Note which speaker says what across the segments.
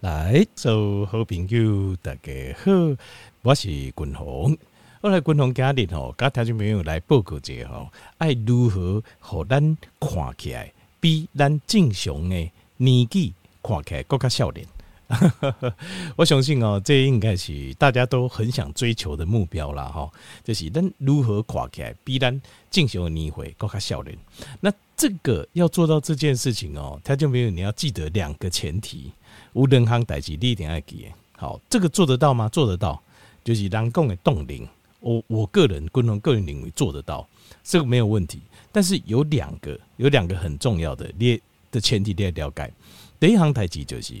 Speaker 1: 来，做好朋友大家好，我是军鸿。我来军鸿家里吼，甲听众朋友来报告一下吼，爱如何互咱看起来比咱正常的年纪看起来更较少年。我相信哦，这应该是大家都很想追求的目标啦哈。就是咱如何跨起来比咱正常的年岁更加少年。那这个要做到这件事情哦，他就没有你要记得两个前提。无人行代志，你一定要记。好，这个做得到吗？做得到，就是人讲的冻龄。我我个人，共同个人认为做得到，这个没有问题。但是有两个，有两个很重要的，列的前提你要了解。第一行代志就是，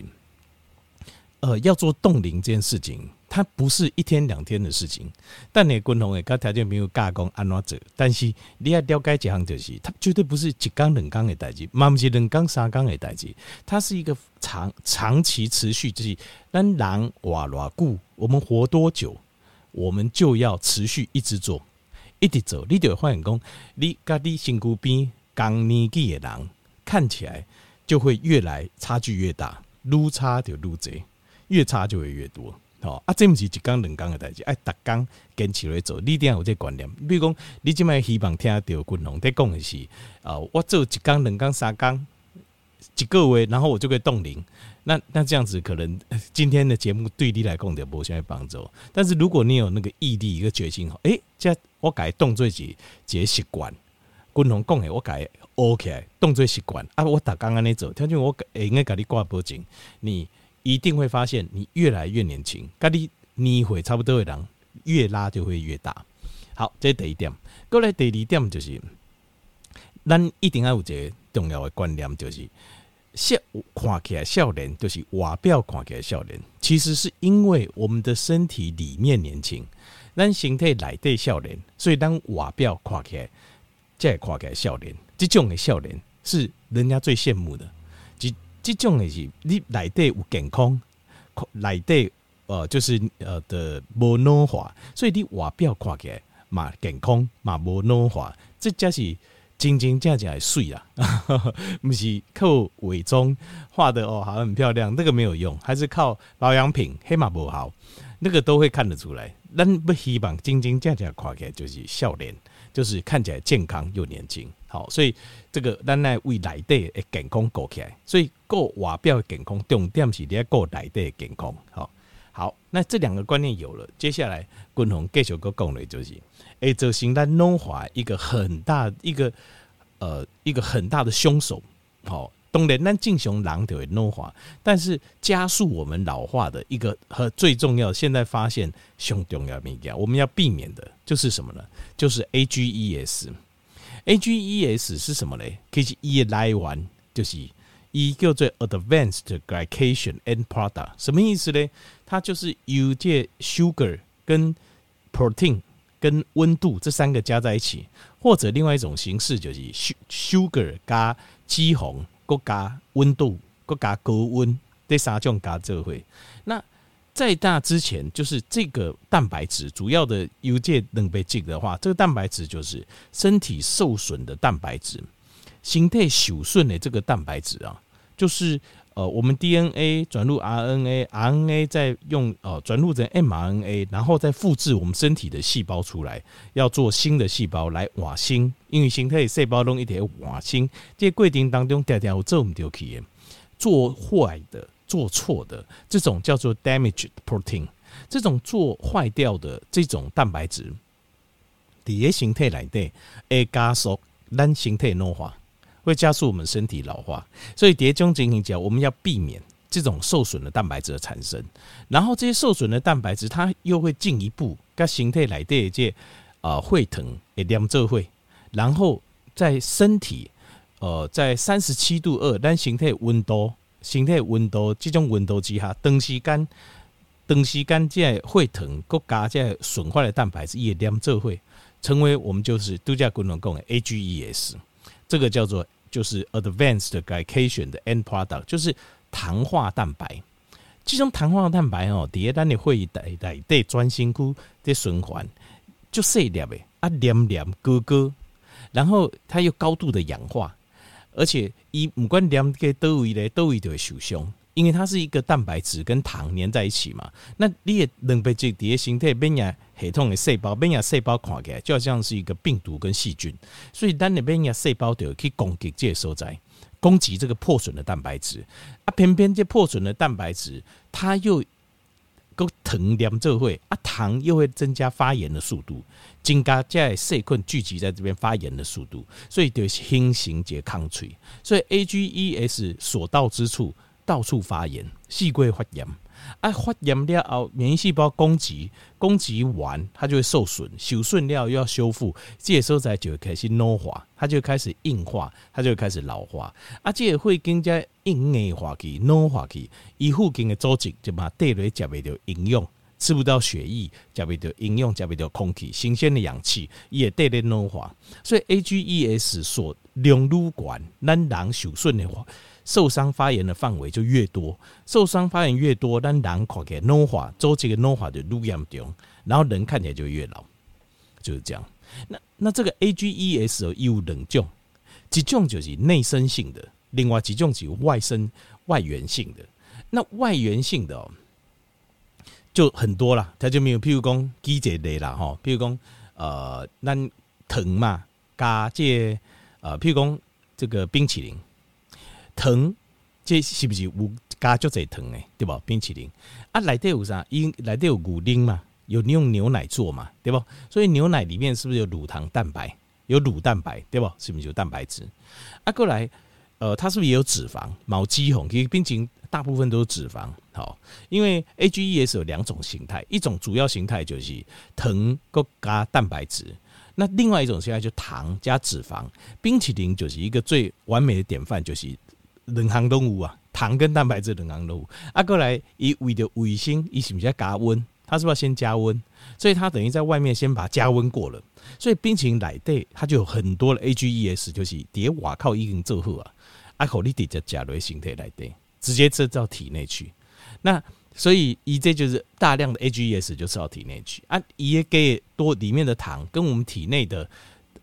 Speaker 1: 呃，要做冻龄这件事情。它不是一天两天的事情，但你共同诶，跟条件没有加工安怎做？但是你要了解一项就是，它绝对不是一缸两缸的代志，嘛不是两缸三缸的代志，它是一个长长期持续，就是咱人活偌久，我们活多久，我们就要持续一直做，一直做。你就会发现讲，你跟你身躯边同年纪的人，看起来就会越来差距越大，愈差就愈侪，越差就会越多。好啊，这不是一缸两缸的代志，爱逐工坚持来做。你一定要有这观念，比如讲，你即摆希望听到君鸿在讲的是，啊，我做一缸两缸三缸一个月，然后我就可以冻龄。那那这样子可能 今天的节目对你来讲就无啥帮助。但是如果你有那个毅力、一个决心，诶、欸，这我改动作一个习惯。君鸿讲的我改 OK，动作习惯啊，我逐工安尼做，听见我会应该给你挂保证，你。一定会发现你越来越年轻，咖喱你会差不多的人越拉就会越大。好，这是第一点。过来第二点就是，咱一定要有一个重要的观念，就是笑看起来笑脸，就是外表看起来笑脸，其实是因为我们的身体里面年轻，咱身体内底少年，所以当外表看起来再看起来笑脸，这种的笑脸是人家最羡慕的。这种的是你内底有健康，内底呃就是呃的无老化，所以你外表看起来嘛健康嘛无老化，这才是真真正正的水啦，不是靠伪装画的哦，好像很漂亮，那个没有用，还是靠保养品黑马不好，那个都会看得出来。咱不希望真真正正看起来就是少年，就是看起来健康又年轻。好，所以这个咱来为内底的健康顾起来，所以顾外表的健康，重点是你要顾内底的健康。好，好，那这两个观念有了，接下来君鸿继续个讲的就是，诶，造成咱老化一个很大一个呃一个很大的凶手。好，当然咱正常人就会老化，但是加速我们老化的一个和最重要，现在发现最重要的物件，我们要避免的就是什么呢？就是 AGEs。AGEs 是什么呢？其实一来源就是一叫做 Advanced Glycation End Product，什么意思呢？它就是由这 sugar 跟 protein 跟温度这三个加在一起，或者另外一种形式就是 sugar 加肌红，各加温度，各加高温，这三种加这会那。在大之前，就是这个蛋白质主要的有这能被记的话，这个蛋白质就是身体受损的蛋白质，形态受损的这个蛋白质啊，就是呃我们 DNA 转入 RNA，RNA 再用呃转入成 mRNA，然后再复制我们身体的细胞出来，要做新的细胞来瓦新，因为形态细胞中一点瓦新，这过程当中点点做唔到去，做坏的。做错的这种叫做 damage protein，这种做坏掉的这种蛋白质，底下形态来的，会加速咱形态老化，会加速我们身体老化，所以蝶中进行讲，我们要避免这种受损的蛋白质的产生。然后这些受损的蛋白质，它又会进一步跟形态来的这啊会疼会黏这会，然后在身体呃在三十七度二，咱形态温度。身体温度这种温度之下，长时间长时间在会疼，国加在损坏的蛋白质也连这会成为我们就是度假功能讲的 AGEs，这个叫做就是 Advanced Glycation 的 End Product，就是糖化蛋白。这种糖化蛋白哦，第一单你会带带带专心区的循环，就细粒的啊，黏黏疙疙，然后它又高度的氧化。而且，伊不管黏个多位咧，多位就会受伤，因为它是一个蛋白质跟糖粘在一起嘛。那你也能被这底下形态免疫系统的细胞，免疫细胞看起来就好像是一个病毒跟细菌，所以当你免疫细胞就可以攻击这个所在，攻击这个破损的蛋白质啊。偏偏这破损的蛋白质，它又糖黏这会啊，糖又会增加发炎的速度，增加在细菌聚集在这边发炎的速度，所以就新型结抗脆，所以 AGES 所到之处。到处发炎，细菌发炎。啊，发炎了后，免疫细胞攻击，攻击完它就会受损，受损了又要修复，这时候在就会开始老化，它就开始硬化，它就开始老化。啊，这个会更加硬硬化去，老化去，伊附近的组织就把地雷接袂到营养，吃不到血液，食不到营养，食不到空气，新鲜的氧气也带来老化，所以 AGES 所量入管，咱人受损的话。受伤发炎的范围就越多，受伤发炎越多，咱人看起来老化，周期的老化就越严重，然后人看起来就越老，就是这样。那那这个 AGES 有两种，一种就是内生性的，另外一种是外生外源性的。那外源性的，就很多了，它就没有，譬如讲机节类啦，哈，譬如讲呃，咱糖嘛，加这呃，譬如讲这个冰淇淋。糖，这是不是有加足侪糖诶？对吧？冰淇淋啊，内底有啥？因内底有乳酪嘛，有你用牛奶做嘛，对不？所以牛奶里面是不是有乳糖蛋白？有乳蛋白，对不？是不是有蛋白质？啊，过来，呃，它是不是也有脂肪？毛肌红其实冰淇淋大部分都是脂肪。好，因为 AGES 有两种形态，一种主要形态就是糖加蛋白质，那另外一种形态就糖加脂肪。冰淇淋就是一个最完美的典范，就是。两项动物啊，糖跟蛋白质两项动物啊，过来以为的卫星，以是不是要加温？它是不是要先加温？所以它等于在外面先把加温过了。所以冰淇淋来对它就有很多的 AGES，就是叠瓦靠已经做好啊，啊，口你底的甲类形态来对，直接吃到体内去。那所以一这就是大量的 AGES 就吃到体内去啊，也给多里面的糖跟我们体内的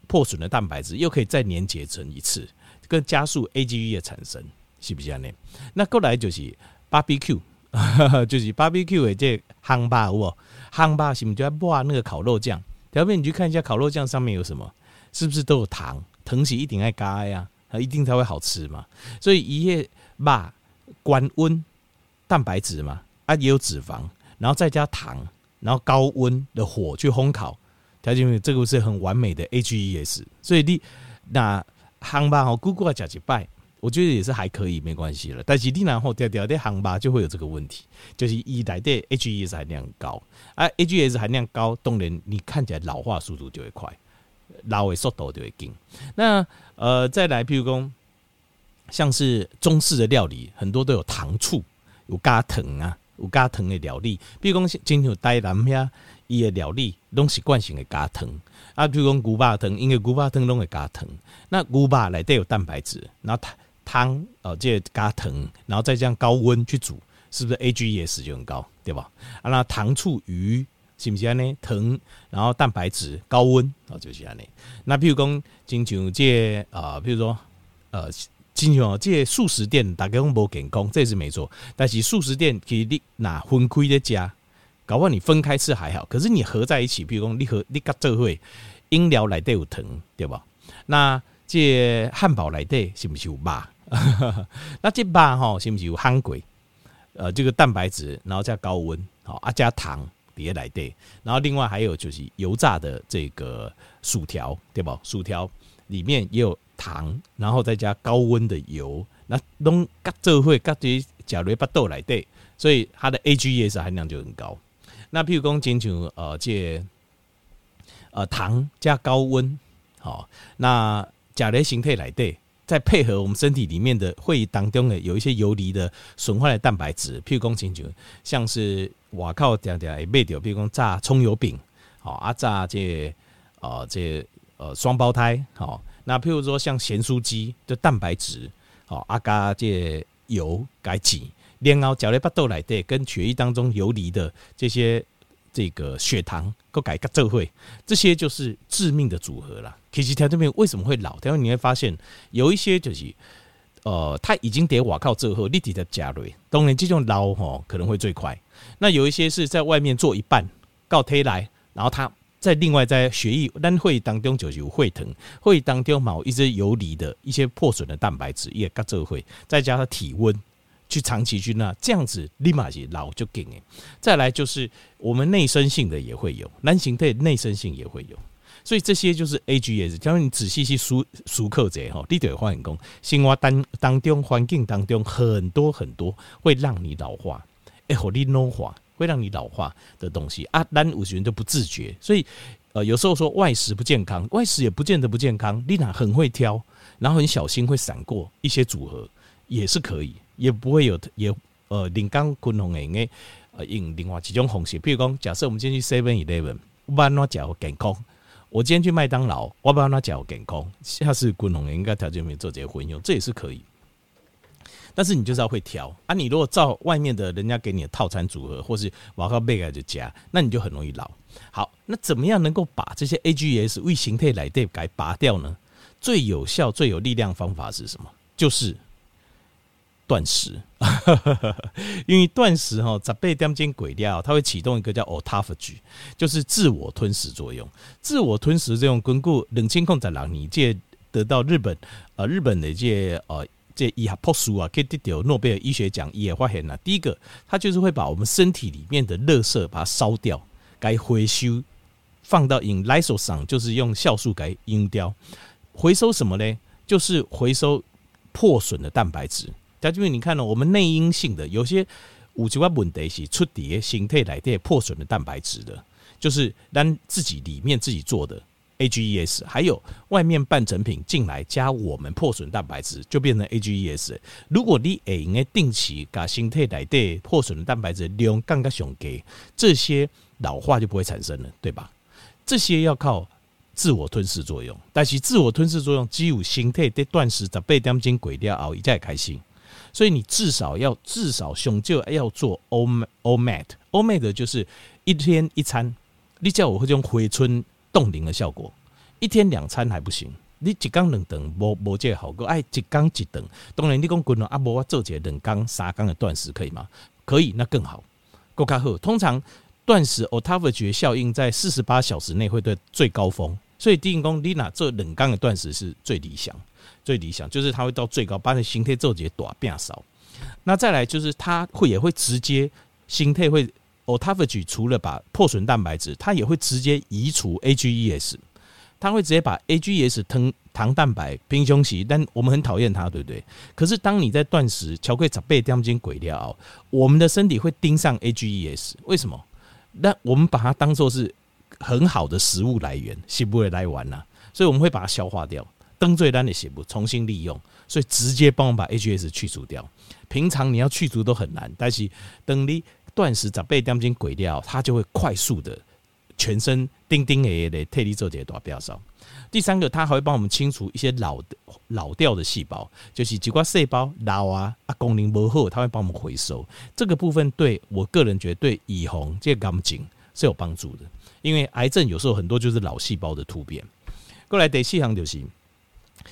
Speaker 1: 破损的蛋白质又可以再粘结成一次。更加速 AGE 的产生，是不是这样呢？那过来就是 barbecue，就是 barbecue 的这汉堡，有无？汉堡是不是就要抹那个烤肉酱？条边你去看一下烤肉酱上面有什么？是不是都有糖？糖是一定爱加呀，它一定才会好吃嘛。所以一夜把关温蛋白质嘛，啊也有脂肪，然后再加糖，然后高温的火去烘烤，条件这个是很完美的 HES，。所以你那。夯吧，哦，姑姑啊，讲几拜，我觉得也是还可以，没关系了。但是你然后调调的夯吧，就会有这个问题，就是一来的 HES 含量高，啊，HES 含量高，当然你看起来老化速度就会快，老的速度就会紧。那呃，再来，譬如说，像是中式的料理，很多都有糖醋，有加糖啊，有加糖的料理，比如讲，今天有带南遐伊的料理，拢习惯性的加糖。啊，比如讲牛肉汤，因为牛肉汤拢会加糖，那牛肉里底有蛋白质，然后汤哦，这加糖，然后再这样高温去煮，是不是 AGES 就很高，对吧？啊，那糖醋鱼是不是呢？糖，然后蛋白质高温哦，就是安尼。那比如讲，经常这啊，比如说呃，经常这素食店大家拢无健康，这是没错。但是素食店其实你拿分开的加。搞不好你分开吃还好，可是你合在一起，比如说你合你甲做伙饮料内底有糖，对吧？那这汉堡内底是不是有肉？那这肉哈是不是有烘过？呃，这个蛋白质，然后加高温，好啊，加糖别内底，然后另外还有就是油炸的这个薯条，对吧？薯条里面也有糖，然后再加高温的油，那拢甲做伙甲这加瑞巴豆来对，所以它的 AGES 含量就很高。那譬如讲，仅仅呃，这呃糖加高温，好，那甲类形态来对，再配合我们身体里面的会议当中的有一些游离的损坏的蛋白质，譬如讲，仅仅像是外靠点点也卖掉，譬如讲炸葱油饼，好啊，炸这呃这呃双胞胎，好，那譬如说像咸酥鸡的蛋白质，好阿加这油改挤。然后，搅在巴豆来对，跟血液当中游离的这些这个血糖，够改个这会，这些就是致命的组合了。其实条这边为什么会老？因为你会发现有一些就是呃，他已经得瓦靠之后立体的加瑞，当然这种老吼可能会最快。那有一些是在外面做一半，告推来，然后他在另外在血液，但会当中就是有会疼，会当中某一些游离的一些破损的蛋白质也跟这会，再加上体温。去长期去那这样子立马就老就给你。再来就是我们内生性的也会有，男性对内生性也会有，所以这些就是 AGS。假如你仔细去熟熟课者吼，你得会发现讲，生活当当中环境当中很多很多会让你老化，哎，和你老化会让你老化的东西啊，但有些人都不自觉，所以呃有时候说外食不健康，外食也不见得不健康，你俩很会挑，然后很小心会闪过一些组合也是可以。也不会有也呃，临港昆红诶，呃，用另外几种方式，比如讲，假设我们今天去 Seven Eleven，我把它讲健康；我今天去麦当劳，我把它讲健康。下次昆红应该条件没做这些混用，这也是可以。但是你就是要会挑啊！你如果照外面的人家给你的套餐组合，或是瓦靠贝盖就加，那你就很容易老。好，那怎么样能够把这些 AGS 为形态来对改拔掉呢？最有效、最有力量方法是什么？就是。断食，因为断食哈，在被当间鬼掉，它会启动一个叫 autophagy，就是自我吞食作用。自我吞食这种巩固冷清控在哪里？借得到日本呃日本的一些呃这医学破书啊，可以得到诺贝尔医学奖也发现了。第一个，它就是会把我们身体里面的垃圾把它烧掉，该回收放到 in liso 上就是用酵素给阴掉。回收什么呢？就是回收破损的蛋白质。家因为你看呢，我们内因性的有些五七八问题是出叠形态来的破损的蛋白质的，就是让自己里面自己做的 AGEs，还有外面半成品进来加我们破损蛋白质，就变成 AGEs。如果你也应该定期把形态来的破损的蛋白质利用刚刚熊给这些老化就不会产生了，对吧？这些要靠自我吞噬作用，但是自我吞噬作用只有心态的断食十八点钟过掉后，一再开心。所以你至少要至少胸就要做 OMAD，OMAD 就是一天一餐。你叫我会用回春冻龄的效果，一天两餐还不行。你一缸两顿无无这个好过，哎，一缸一顿。当然你讲滚了啊，无我做这个两缸三缸的断食可以吗？可以，那更好，够卡好。通常断食 autophagy 效应在四十八小时内会对最高峰，所以第一公你拿做两缸的断食是最理想。最理想就是它会到最高，把你形态做些短变少。那再来就是它会也会直接心态会 autophagy 除了把破损蛋白质，它也会直接移除 AGEs，它会直接把 AGEs 糖糖蛋白平胸期，但我们很讨厌它，对不对？可是当你在断食，巧克力被掉进鬼掉，我们的身体会盯上 AGEs，为什么？那我们把它当做是很好的食物来源，是不会来玩呐，所以我们会把它消化掉。登最单的血不重新利用，所以直接帮我们把 AGS 去除掉。平常你要去除都很难，但是等你断食长被担金鬼掉，它就会快速的全身叮叮诶诶的替你做这些大变少。第三个，它还会帮我们清除一些老的老掉的细胞，就是几块细胞老啊啊功能不好，它会帮我们回收。这个部分对我个人觉得对以红这个钢筋是有帮助的，因为癌症有时候很多就是老细胞的突变。过来第四项就是。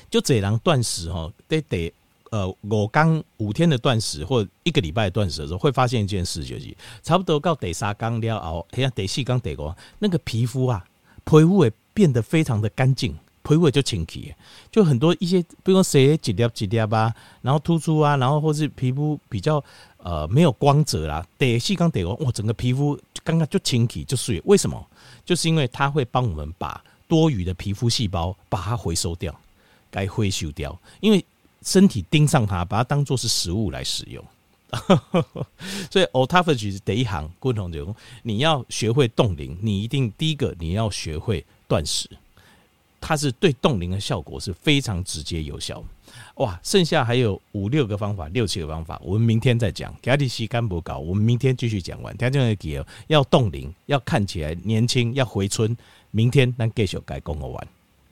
Speaker 1: 就这人断食哈，得得呃，我刚五天的断食或一个礼拜断食的时候，会发现一件事，就是差不多到第三天了后，哎呀，第四天第五天，那个皮肤啊，皮肤会变得非常的干净，皮肤就清洁，就很多一些，比如说谁几粒几粒吧，然后突出啊，然后或是皮肤比较呃没有光泽啦，第四天第五天，哇，整个皮肤刚刚就清洁就碎，为什么？就是因为它会帮我们把多余的皮肤细胞把它回收掉。该回收掉，因为身体盯上它，把它当做是食物来使用。所以 autophagy 是第一行，共同就你要学会冻龄，你一定第一个你要学会断食，它是对冻龄的效果是非常直接有效。哇，剩下还有五六个方法，六七个方法，我们明天再讲。加利西干不搞，我们明天继续讲完。听众要冻龄，要看起来年轻，要回春。明天咱继续该讲完。